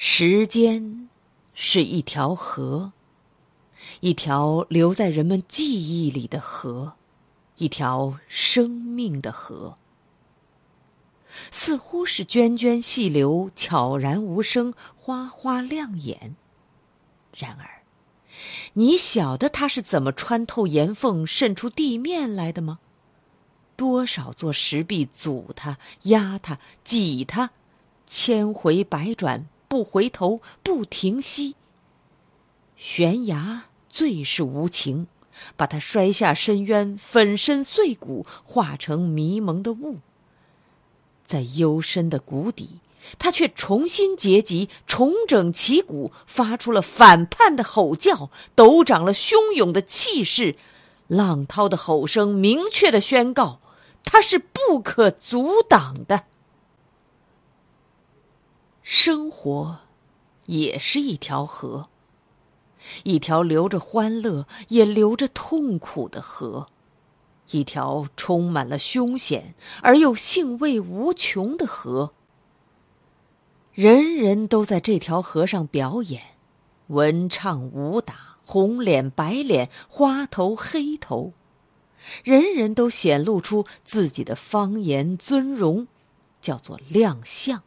时间是一条河，一条留在人们记忆里的河，一条生命的河。似乎是涓涓细流，悄然无声，哗哗亮眼。然而，你晓得它是怎么穿透岩缝，渗出地面来的吗？多少座石壁阻它、压它、挤它，千回百转。不回头，不停息。悬崖最是无情，把他摔下深渊，粉身碎骨，化成迷蒙的雾。在幽深的谷底，他却重新结集，重整旗鼓，发出了反叛的吼叫，抖长了汹涌的气势。浪涛的吼声明确的宣告，他是不可阻挡的。生活，也是一条河，一条流着欢乐也流着痛苦的河，一条充满了凶险而又兴味无穷的河。人人都在这条河上表演，文唱武打，红脸白脸，花头黑头，人人都显露出自己的方言尊容，叫做亮相。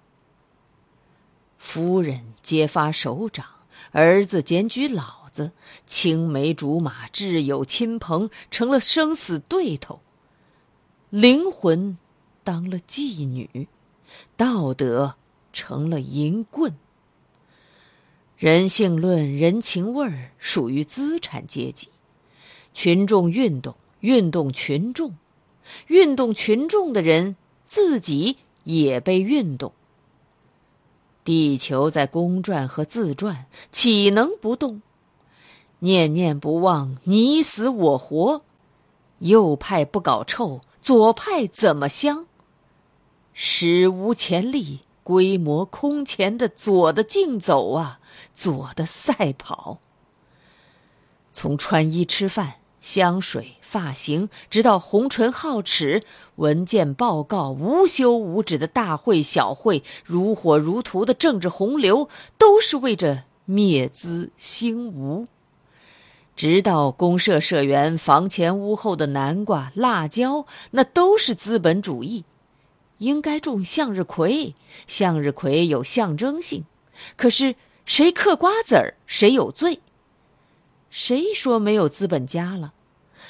夫人揭发首长，儿子检举老子，青梅竹马、挚友亲朋成了生死对头，灵魂当了妓女，道德成了淫棍。人性论、人情味儿属于资产阶级，群众运动，运动群众，运动群众的人自己也被运动。地球在公转和自转，岂能不动？念念不忘，你死我活。右派不搞臭，左派怎么香？史无前例、规模空前的左的竞走啊，左的赛跑。从穿衣吃饭。香水、发型，直到红唇皓齿、文件报告、无休无止的大会小会、如火如荼的政治洪流，都是为着灭资兴吴。直到公社社员房前屋后的南瓜、辣椒，那都是资本主义。应该种向日葵，向日葵有象征性。可是谁嗑瓜子儿，谁有罪。谁说没有资本家了？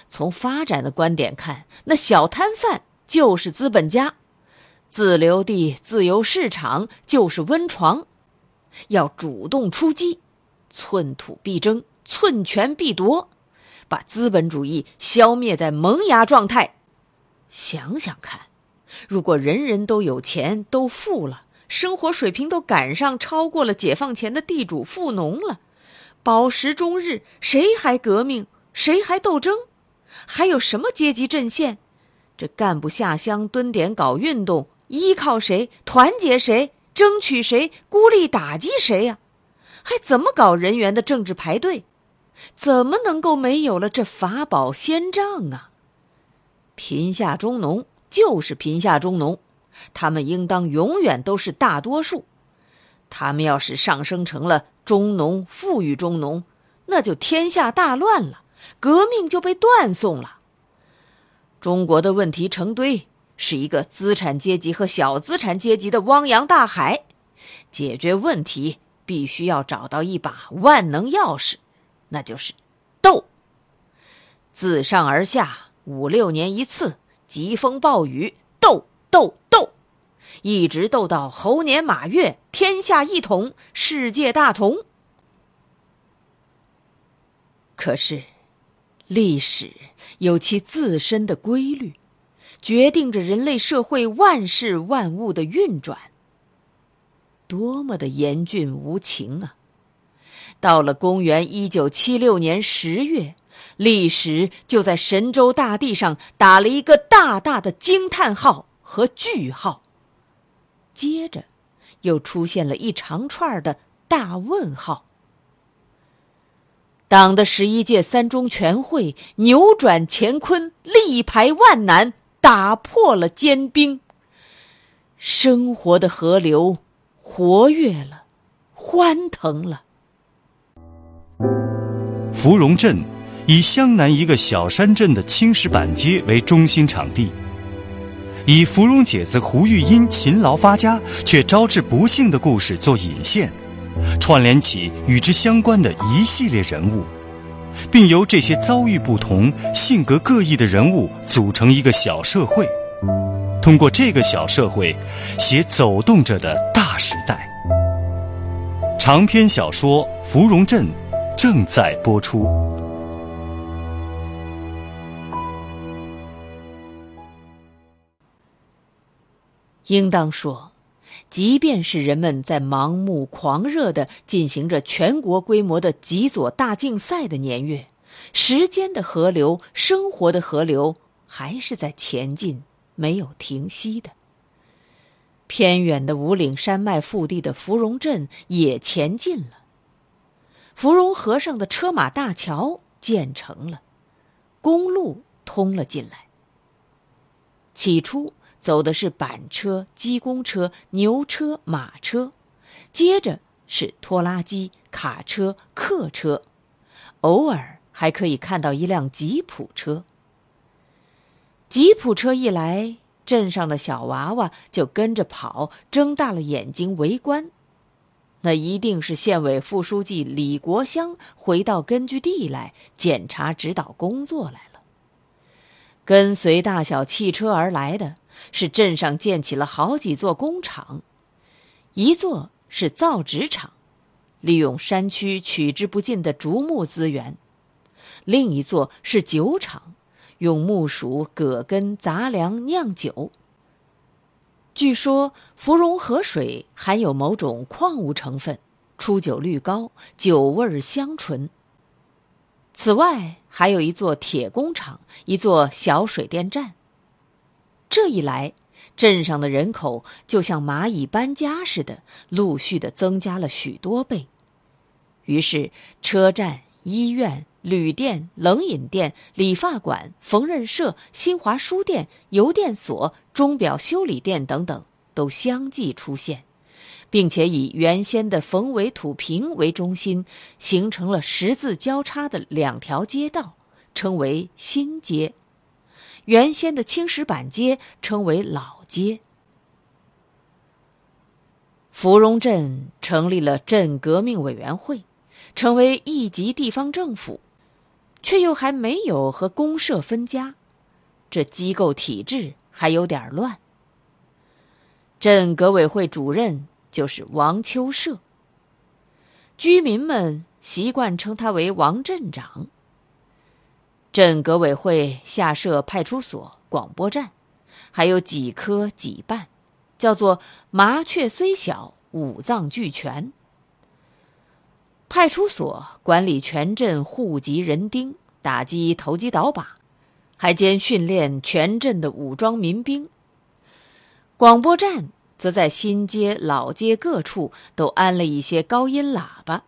从发展的观点看，那小摊贩就是资本家，自留地、自由市场就是温床，要主动出击，寸土必争，寸权必夺，把资本主义消灭在萌芽状态。想想看，如果人人都有钱、都富了，生活水平都赶上超过了解放前的地主富农了。饱食终日，谁还革命？谁还斗争？还有什么阶级阵线？这干部下乡蹲点搞运动，依靠谁？团结谁？争取谁？孤立打击谁呀？还怎么搞人员的政治排队？怎么能够没有了这法宝仙杖啊？贫下中农就是贫下中农，他们应当永远都是大多数。他们要是上升成了中农、富裕中农，那就天下大乱了，革命就被断送了。中国的问题成堆，是一个资产阶级和小资产阶级的汪洋大海。解决问题必须要找到一把万能钥匙，那就是斗。自上而下，五六年一次，疾风暴雨，斗斗斗，一直斗到猴年马月，天下一统，世界大同。可是，历史有其自身的规律，决定着人类社会万事万物的运转。多么的严峻无情啊！到了公元一九七六年十月，历史就在神州大地上打了一个大大的惊叹号和句号。接着，又出现了一长串的大问号。党的十一届三中全会扭转乾坤，力排万难，打破了坚冰。生活的河流活跃了，欢腾了。芙蓉镇以湘南一个小山镇的青石板街为中心场地，以芙蓉姐子胡玉英勤劳发家却招致不幸的故事做引线。串联起与之相关的一系列人物，并由这些遭遇不同、性格各异的人物组成一个小社会。通过这个小社会，写走动着的大时代。长篇小说《芙蓉镇》正在播出。应当说。即便是人们在盲目狂热的进行着全国规模的极左大竞赛的年月，时间的河流、生活的河流还是在前进，没有停息的。偏远的五岭山脉腹地的芙蓉镇也前进了，芙蓉河上的车马大桥建成了，公路通了进来。起初。走的是板车、机工车、牛车、马车，接着是拖拉机、卡车、客车，偶尔还可以看到一辆吉普车。吉普车一来，镇上的小娃娃就跟着跑，睁大了眼睛围观。那一定是县委副书记李国香回到根据地来检查指导工作来了。跟随大小汽车而来的。是镇上建起了好几座工厂，一座是造纸厂，利用山区取之不尽的竹木资源；另一座是酒厂，用木薯、葛根、杂粮酿酒。据说芙蓉河水含有某种矿物成分，出酒率高，酒味儿香醇。此外，还有一座铁工厂，一座小水电站。这一来，镇上的人口就像蚂蚁搬家似的，陆续的增加了许多倍。于是，车站、医院、旅店、冷饮店、理发馆、缝纫社、新华书店、邮电所、钟表修理店等等都相继出现，并且以原先的冯伟土坪为中心，形成了十字交叉的两条街道，称为新街。原先的青石板街称为老街。芙蓉镇成立了镇革命委员会，成为一级地方政府，却又还没有和公社分家，这机构体制还有点乱。镇革委会主任就是王秋社，居民们习惯称他为王镇长。镇革委会下设派出所、广播站，还有几科几办，叫做“麻雀虽小，五脏俱全”。派出所管理全镇户籍人丁，打击投机倒把，还兼训练全镇的武装民兵。广播站则在新街、老街各处都安了一些高音喇叭。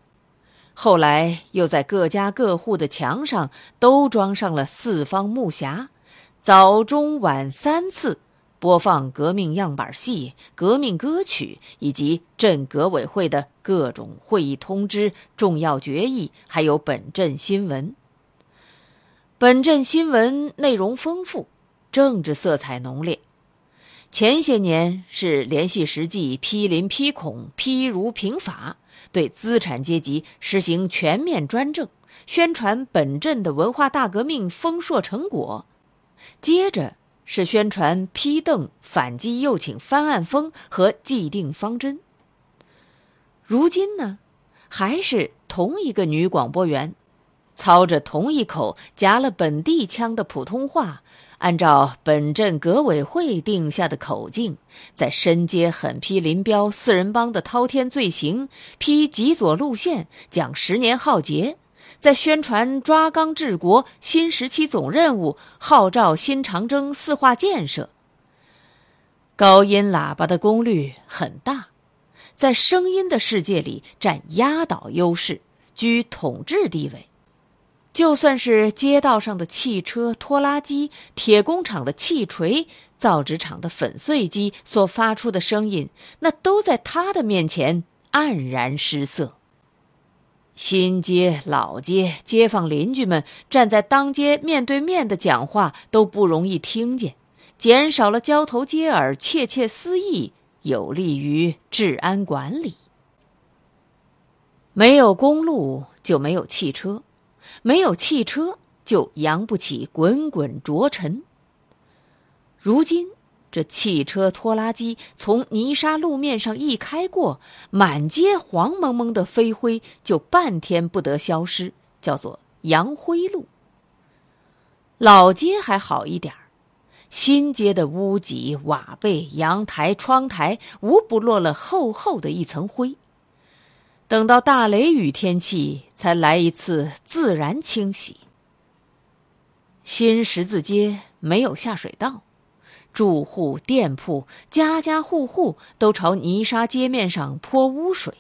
后来又在各家各户的墙上都装上了四方木匣，早中晚三次播放革命样板戏、革命歌曲以及镇革委会的各种会议通知、重要决议，还有本镇新闻。本镇新闻内容丰富，政治色彩浓烈。前些年是联系实际批林批孔批如平法，对资产阶级实行全面专政，宣传本镇的文化大革命丰硕成果。接着是宣传批邓反击右倾翻案风和既定方针。如今呢，还是同一个女广播员，操着同一口夹了本地腔的普通话。按照本镇革委会定下的口径，在深街狠批林彪四人帮的滔天罪行，批极左路线，讲十年浩劫，在宣传抓纲治国新时期总任务，号召新长征四化建设。高音喇叭的功率很大，在声音的世界里占压倒优势，居统治地位。就算是街道上的汽车、拖拉机、铁工厂的气锤、造纸厂的粉碎机所发出的声音，那都在他的面前黯然失色。新街、老街、街坊邻居们站在当街面对面的讲话都不容易听见，减少了交头接耳、窃窃私议，有利于治安管理。没有公路，就没有汽车。没有汽车，就扬不起滚滚浊尘。如今，这汽车拖拉机从泥沙路面上一开过，满街黄蒙蒙的飞灰就半天不得消失，叫做扬灰路。老街还好一点，新街的屋脊、瓦背、阳台、窗台，无不落了厚厚的一层灰。等到大雷雨天气，才来一次自然清洗。新十字街没有下水道，住户、店铺、家家户户都朝泥沙街面上泼污水。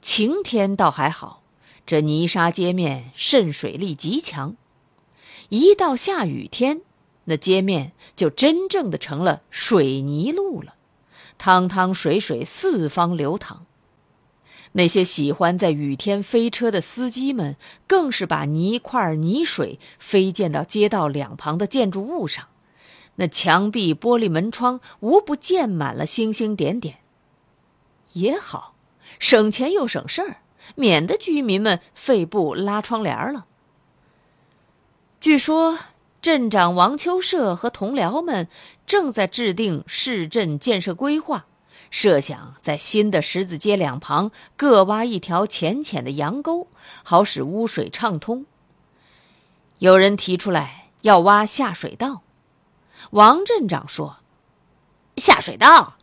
晴天倒还好，这泥沙街面渗水力极强；一到下雨天，那街面就真正的成了水泥路了，汤汤水水四方流淌。那些喜欢在雨天飞车的司机们，更是把泥块、泥水飞溅到街道两旁的建筑物上，那墙壁、玻璃门窗无不溅满了星星点点。也好，省钱又省事儿，免得居民们费布拉窗帘了。据说镇长王秋社和同僚们正在制定市镇建设规划。设想在新的十字街两旁各挖一条浅浅的洋沟，好使污水畅通。有人提出来要挖下水道，王镇长说：“下水道，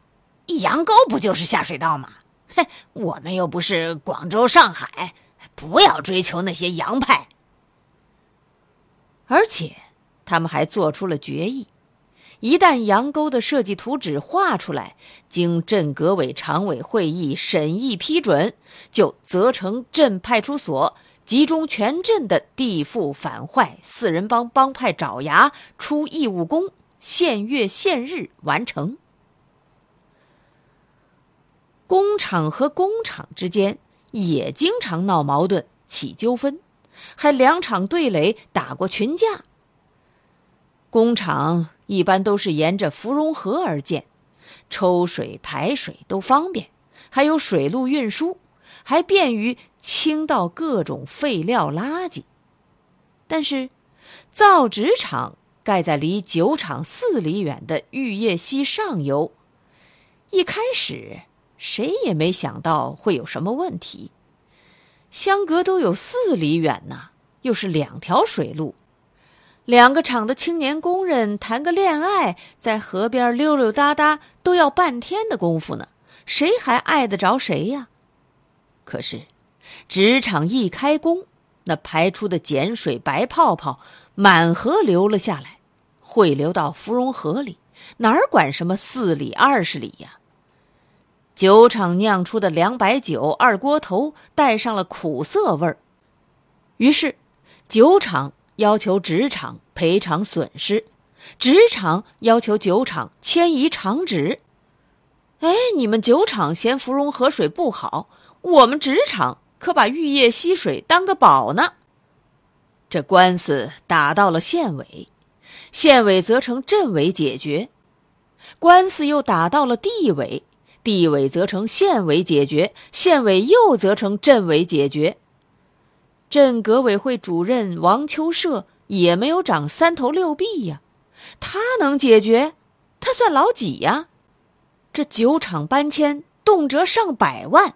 洋沟不就是下水道吗？哼，我们又不是广州、上海，不要追求那些洋派。”而且，他们还做出了决议。一旦羊沟的设计图纸画出来，经镇革委常委会议审议批准，就责成镇派出所集中全镇的地富反坏四人帮帮派爪牙，出义务工，限月限日完成。工厂和工厂之间也经常闹矛盾、起纠纷，还两场对垒，打过群架。工厂。一般都是沿着芙蓉河而建，抽水排水都方便，还有水路运输，还便于倾倒各种废料垃圾。但是，造纸厂盖在离酒厂四里远的玉叶溪上游，一开始谁也没想到会有什么问题，相隔都有四里远呢，又是两条水路。两个厂的青年工人谈个恋爱，在河边溜溜达达都要半天的功夫呢，谁还碍得着谁呀？可是，纸厂一开工，那排出的碱水白泡泡满河流了下来，汇流到芙蓉河里，哪儿管什么四里二十里呀？酒厂酿出的凉白酒二锅头带上了苦涩味儿，于是，酒厂。要求纸厂赔偿损失，纸厂要求酒厂迁移厂址。哎，你们酒厂嫌芙蓉河水不好，我们纸厂可把玉叶溪水当个宝呢。这官司打到了县委，县委责成镇委解决。官司又打到了地委，地委责成县委解决，县委又责成镇委解决。镇革委会主任王秋社也没有长三头六臂呀，他能解决？他算老几呀？这酒厂搬迁动辄上百万，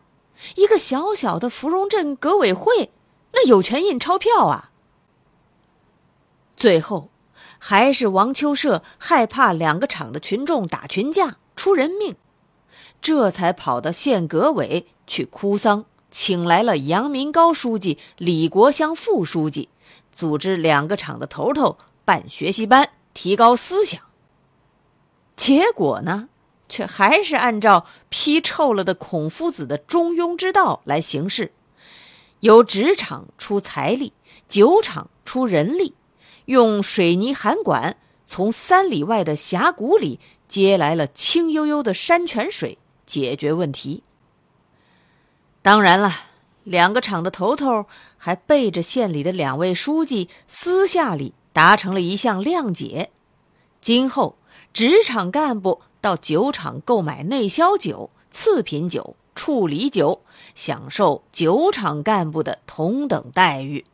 一个小小的芙蓉镇革委会，那有权印钞票啊。最后，还是王秋社害怕两个厂的群众打群架出人命，这才跑到县革委去哭丧。请来了杨民高书记、李国香副书记，组织两个厂的头头办学习班，提高思想。结果呢，却还是按照批臭了的孔夫子的中庸之道来行事，由纸厂出财力，酒厂出人力，用水泥涵管从三里外的峡谷里接来了清悠悠的山泉水，解决问题。当然了，两个厂的头头还背着县里的两位书记，私下里达成了一项谅解：今后职厂干部到酒厂购买内销酒、次品酒、处理酒，享受酒厂干部的同等待遇。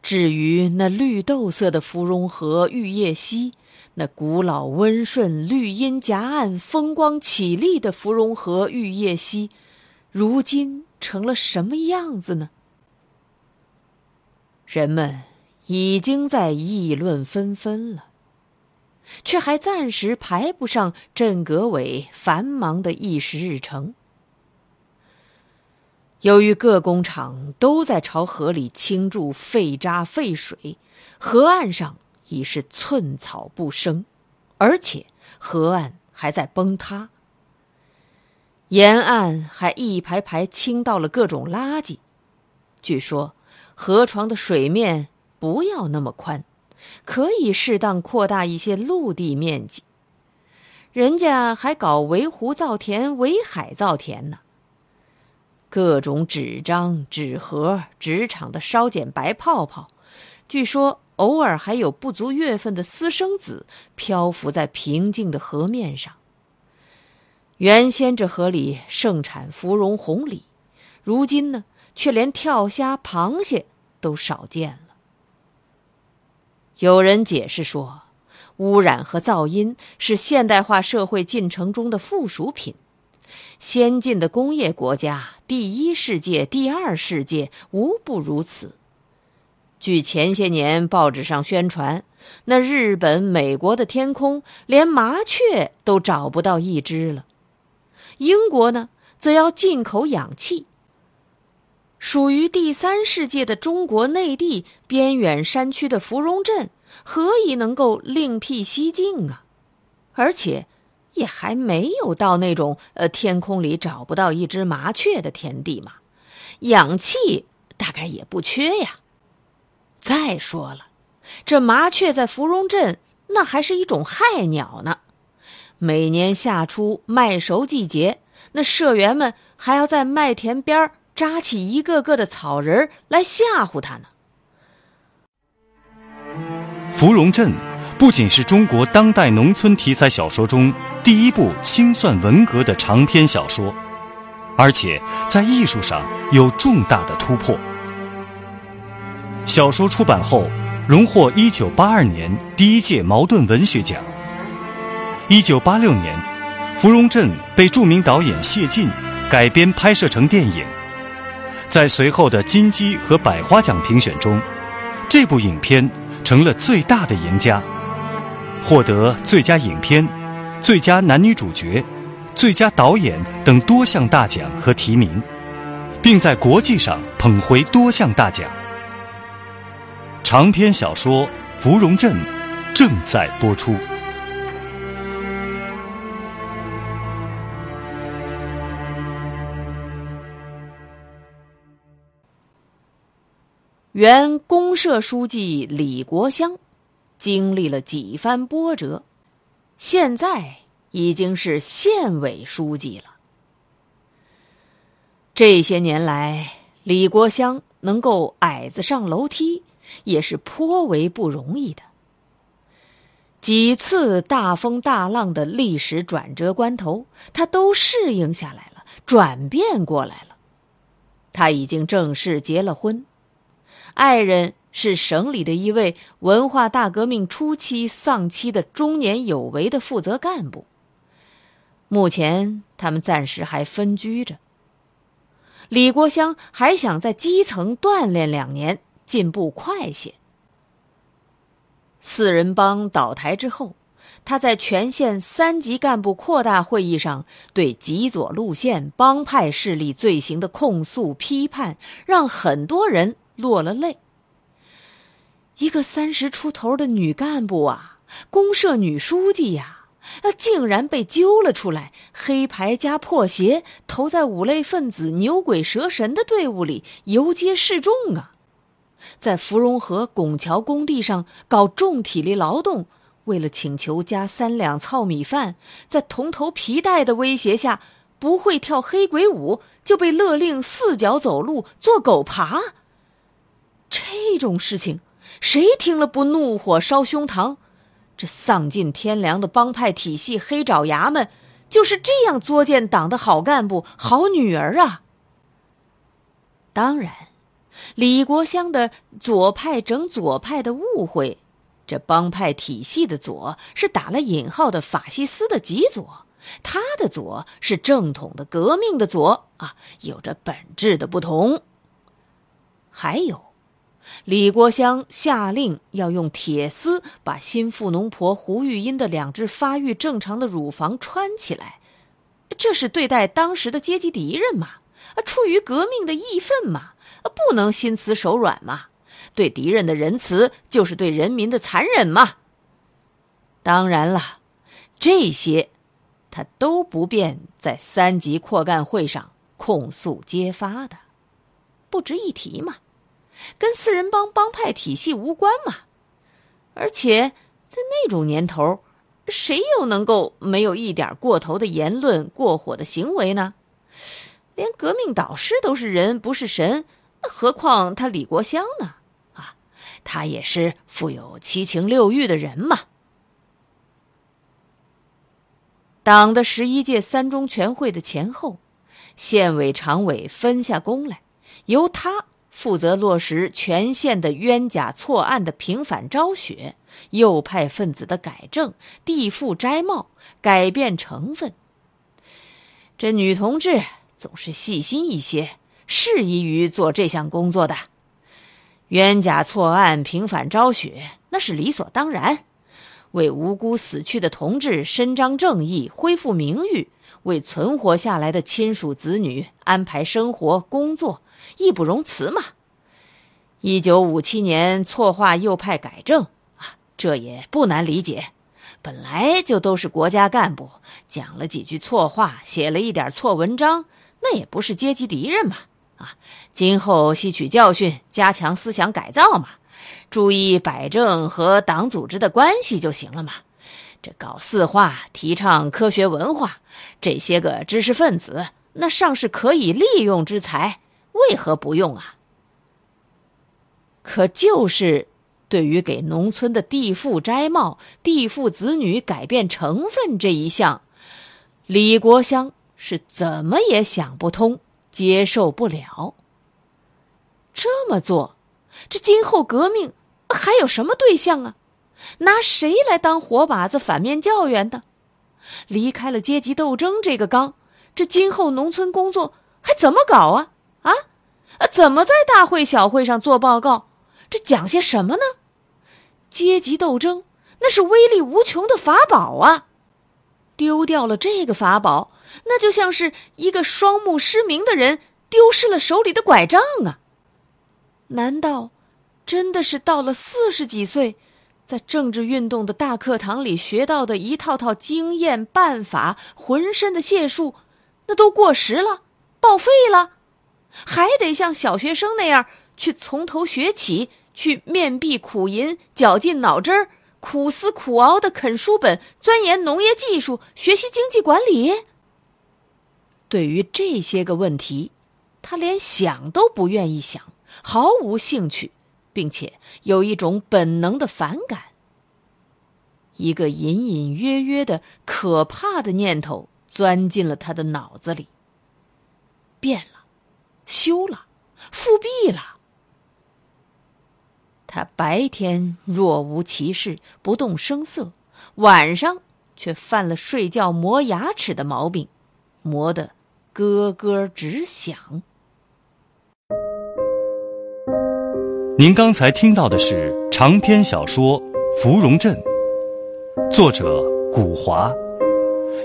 至于那绿豆色的芙蓉河玉叶溪，那古老温顺、绿荫夹岸、风光绮丽的芙蓉河玉叶溪。如今成了什么样子呢？人们已经在议论纷纷了，却还暂时排不上镇革委繁忙的议事日程。由于各工厂都在朝河里倾注废渣废水，河岸上已是寸草不生，而且河岸还在崩塌。沿岸还一排排倾倒了各种垃圾，据说河床的水面不要那么宽，可以适当扩大一些陆地面积。人家还搞围湖造田、围海造田呢。各种纸张、纸盒、纸厂的烧碱白泡泡，据说偶尔还有不足月份的私生子漂浮在平静的河面上。原先这河里盛产芙蓉红鲤，如今呢，却连跳虾、螃蟹都少见了。有人解释说，污染和噪音是现代化社会进程中的附属品，先进的工业国家，第一世界、第二世界无不如此。据前些年报纸上宣传，那日本、美国的天空连麻雀都找不到一只了。英国呢，则要进口氧气。属于第三世界的中国内地边远山区的芙蓉镇，何以能够另辟蹊径啊？而且，也还没有到那种呃天空里找不到一只麻雀的田地嘛。氧气大概也不缺呀。再说了，这麻雀在芙蓉镇那还是一种害鸟呢。每年夏初麦熟季节，那社员们还要在麦田边扎起一个个的草人来吓唬他呢。《芙蓉镇》不仅是中国当代农村题材小说中第一部清算文革的长篇小说，而且在艺术上有重大的突破。小说出版后，荣获1982年第一届茅盾文学奖。一九八六年，《芙蓉镇》被著名导演谢晋改编拍摄成电影。在随后的金鸡和百花奖评选中，这部影片成了最大的赢家，获得最佳影片、最佳男女主角、最佳导演等多项大奖和提名，并在国际上捧回多项大奖。长篇小说《芙蓉镇》正在播出。原公社书记李国香，经历了几番波折，现在已经是县委书记了。这些年来，李国香能够矮子上楼梯，也是颇为不容易的。几次大风大浪的历史转折关头，他都适应下来了，转变过来了。他已经正式结了婚，爱人是省里的一位文化大革命初期丧妻的中年有为的负责干部。目前他们暂时还分居着。李国香还想在基层锻炼两年，进步快些。四人帮倒台之后，他在全县三级干部扩大会议上对极左路线帮派势力罪行的控诉批判，让很多人落了泪。一个三十出头的女干部啊，公社女书记呀，竟然被揪了出来，黑牌加破鞋，投在五类分子牛鬼蛇神的队伍里，游街示众啊！在芙蓉河拱桥工地上搞重体力劳动，为了请求加三两糙米饭，在铜头皮带的威胁下，不会跳黑鬼舞就被勒令四脚走路做狗爬。这种事情，谁听了不怒火烧胸膛？这丧尽天良的帮派体系黑爪牙们，就是这样作践党的好干部、好女儿啊！当然。李国香的左派整左派的误会，这帮派体系的左是打了引号的法西斯的极左，他的左是正统的革命的左啊，有着本质的不同。还有，李国香下令要用铁丝把新富农婆胡玉英的两只发育正常的乳房穿起来，这是对待当时的阶级敌人嘛？啊，出于革命的义愤嘛？不能心慈手软嘛！对敌人的仁慈，就是对人民的残忍嘛！当然了，这些他都不便在三级扩干会上控诉揭发的，不值一提嘛，跟四人帮帮派体系无关嘛。而且在那种年头，谁又能够没有一点过头的言论、过火的行为呢？连革命导师都是人，不是神。何况他李国香呢？啊，他也是富有七情六欲的人嘛。党的十一届三中全会的前后，县委常委分下工来，由他负责落实全县的冤假错案的平反昭雪、右派分子的改正、地富摘帽、改变成分。这女同志总是细心一些。适宜于做这项工作的，冤假错案平反昭雪，那是理所当然。为无辜死去的同志伸张正义、恢复名誉，为存活下来的亲属子女安排生活工作，义不容辞嘛。一九五七年错划右派改正啊，这也不难理解。本来就都是国家干部，讲了几句错话，写了一点错文章，那也不是阶级敌人嘛。啊，今后吸取教训，加强思想改造嘛，注意摆正和党组织的关系就行了嘛。这搞四化，提倡科学文化，这些个知识分子，那尚是可以利用之才，为何不用啊？可就是对于给农村的地富摘帽、地富子女改变成分这一项，李国香是怎么也想不通。接受不了。这么做，这今后革命还有什么对象啊？拿谁来当活靶子、反面教员呢？离开了阶级斗争这个纲，这今后农村工作还怎么搞啊？啊，怎么在大会小会上做报告？这讲些什么呢？阶级斗争那是威力无穷的法宝啊！丢掉了这个法宝。那就像是一个双目失明的人丢失了手里的拐杖啊！难道真的是到了四十几岁，在政治运动的大课堂里学到的一套套经验办法、浑身的解数，那都过时了、报废了？还得像小学生那样去从头学起，去面壁苦吟、绞尽脑汁儿、苦思苦熬的啃书本、钻研农业技术、学习经济管理？对于这些个问题，他连想都不愿意想，毫无兴趣，并且有一种本能的反感。一个隐隐约约的可怕的念头钻进了他的脑子里。变了，休了，复辟了。他白天若无其事，不动声色，晚上却犯了睡觉磨牙齿的毛病，磨得咯咯直响。您刚才听到的是长篇小说《芙蓉镇》，作者古华，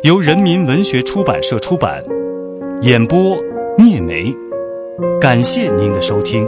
由人民文学出版社出版，演播聂梅。感谢您的收听。